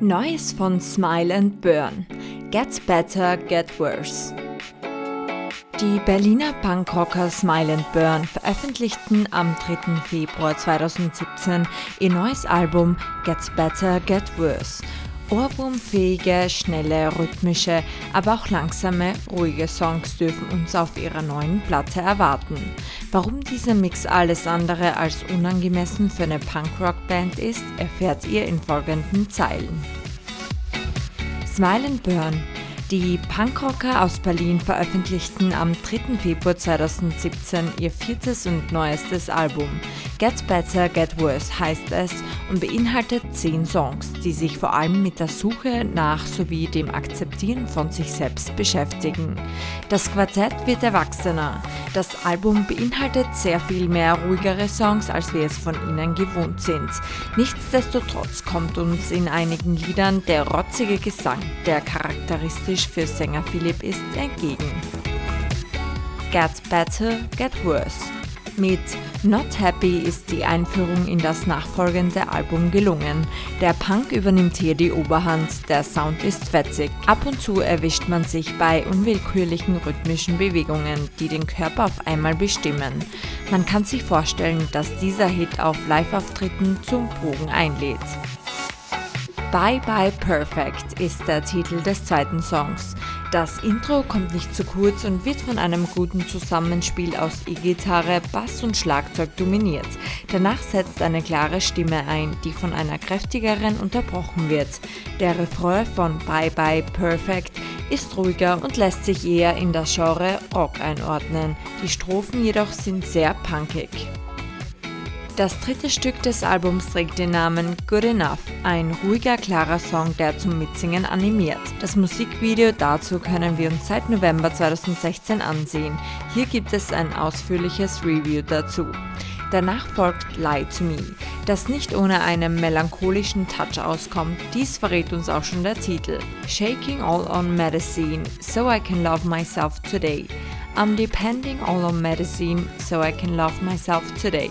Neues von Smile and Burn. Get Better, Get Worse. Die Berliner Punkrocker Smile and Burn veröffentlichten am 3. Februar 2017 ihr neues Album Get Better, Get Worse Ohrwurmfähige, schnelle, rhythmische, aber auch langsame, ruhige Songs dürfen uns auf ihrer neuen Platte erwarten. Warum dieser Mix alles andere als unangemessen für eine Punkrock-Band ist, erfährt ihr in folgenden Zeilen. Smile and Burn die Punkrocker aus Berlin veröffentlichten am 3. Februar 2017 ihr viertes und neuestes Album. Get Better, Get Worse heißt es und beinhaltet zehn Songs, die sich vor allem mit der Suche nach sowie dem Akzeptieren von sich selbst beschäftigen. Das Quartett wird erwachsener. Das Album beinhaltet sehr viel mehr ruhigere Songs, als wir es von ihnen gewohnt sind. Nichtsdestotrotz kommt uns in einigen Liedern der rotzige Gesang, der charakteristisch für Sänger Philipp ist, entgegen. Get Better, Get Worse. Mit Not Happy ist die Einführung in das nachfolgende Album gelungen. Der Punk übernimmt hier die Oberhand, der Sound ist fetzig. Ab und zu erwischt man sich bei unwillkürlichen rhythmischen Bewegungen, die den Körper auf einmal bestimmen. Man kann sich vorstellen, dass dieser Hit auf Live-Auftritten zum Bogen einlädt. Bye Bye Perfect ist der Titel des zweiten Songs. Das Intro kommt nicht zu kurz und wird von einem guten Zusammenspiel aus E-Gitarre, Bass und Schlagzeug dominiert. Danach setzt eine klare Stimme ein, die von einer kräftigeren unterbrochen wird. Der Refrain von Bye Bye Perfect ist ruhiger und lässt sich eher in das Genre Rock einordnen. Die Strophen jedoch sind sehr punkig. Das dritte Stück des Albums trägt den Namen Good Enough, ein ruhiger, klarer Song, der zum Mitsingen animiert. Das Musikvideo dazu können wir uns seit November 2016 ansehen. Hier gibt es ein ausführliches Review dazu. Danach folgt Lie to Me, das nicht ohne einen melancholischen Touch auskommt. Dies verrät uns auch schon der Titel. Shaking all on medicine, so I can love myself today. I'm depending all on medicine, so I can love myself today.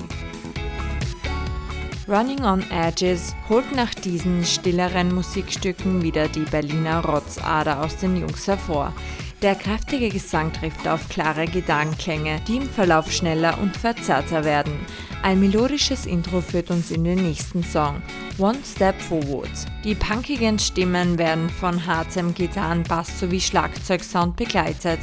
Running on Edges holt nach diesen stilleren Musikstücken wieder die Berliner Rotzader aus den Jungs hervor. Der kräftige Gesang trifft auf klare Gedankenklänge, die im Verlauf schneller und verzerrter werden. Ein melodisches Intro führt uns in den nächsten Song, One Step Forward. Die punkigen Stimmen werden von hartem Gitarren, Bass sowie Schlagzeugsound begleitet.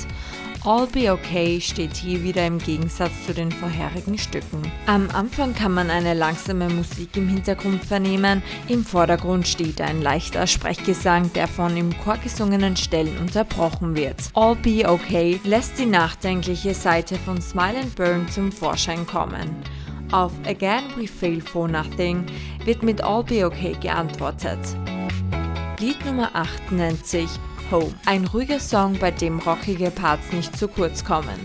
All Be Okay steht hier wieder im Gegensatz zu den vorherigen Stücken. Am Anfang kann man eine langsame Musik im Hintergrund vernehmen, im Vordergrund steht ein leichter Sprechgesang, der von im Chor gesungenen Stellen unterbrochen wird. All Be Okay lässt die nachdenkliche Seite von Smile and Burn zum Vorschein kommen. Auf Again We Fail for Nothing wird mit All Be Okay geantwortet. Lied Nummer 8 nennt sich Home. Ein ruhiger Song, bei dem rockige Parts nicht zu kurz kommen.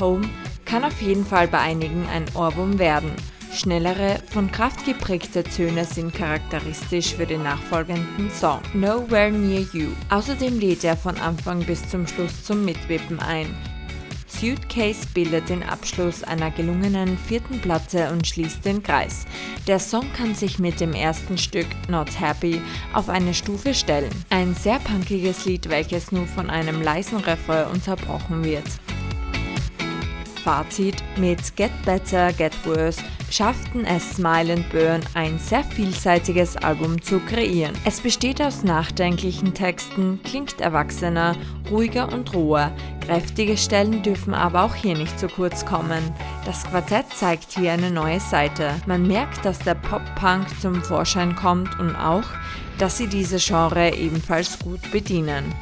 Home kann auf jeden Fall bei einigen ein Ohrwurm werden. Schnellere, von Kraft geprägte Töne sind charakteristisch für den nachfolgenden Song Nowhere Near You. Außerdem lädt er von Anfang bis zum Schluss zum Mitwippen ein. Suitcase bildet den Abschluss einer gelungenen vierten Platte und schließt den Kreis. Der Song kann sich mit dem ersten Stück Not Happy auf eine Stufe stellen. Ein sehr punkiges Lied, welches nur von einem leisen Refrain unterbrochen wird. Fazit mit Get Better, Get Worse schafften es Smile and Burn, ein sehr vielseitiges Album zu kreieren. Es besteht aus nachdenklichen Texten, klingt erwachsener, ruhiger und roher. Kräftige Stellen dürfen aber auch hier nicht zu kurz kommen. Das Quartett zeigt hier eine neue Seite. Man merkt, dass der Pop-Punk zum Vorschein kommt und auch, dass sie diese Genre ebenfalls gut bedienen.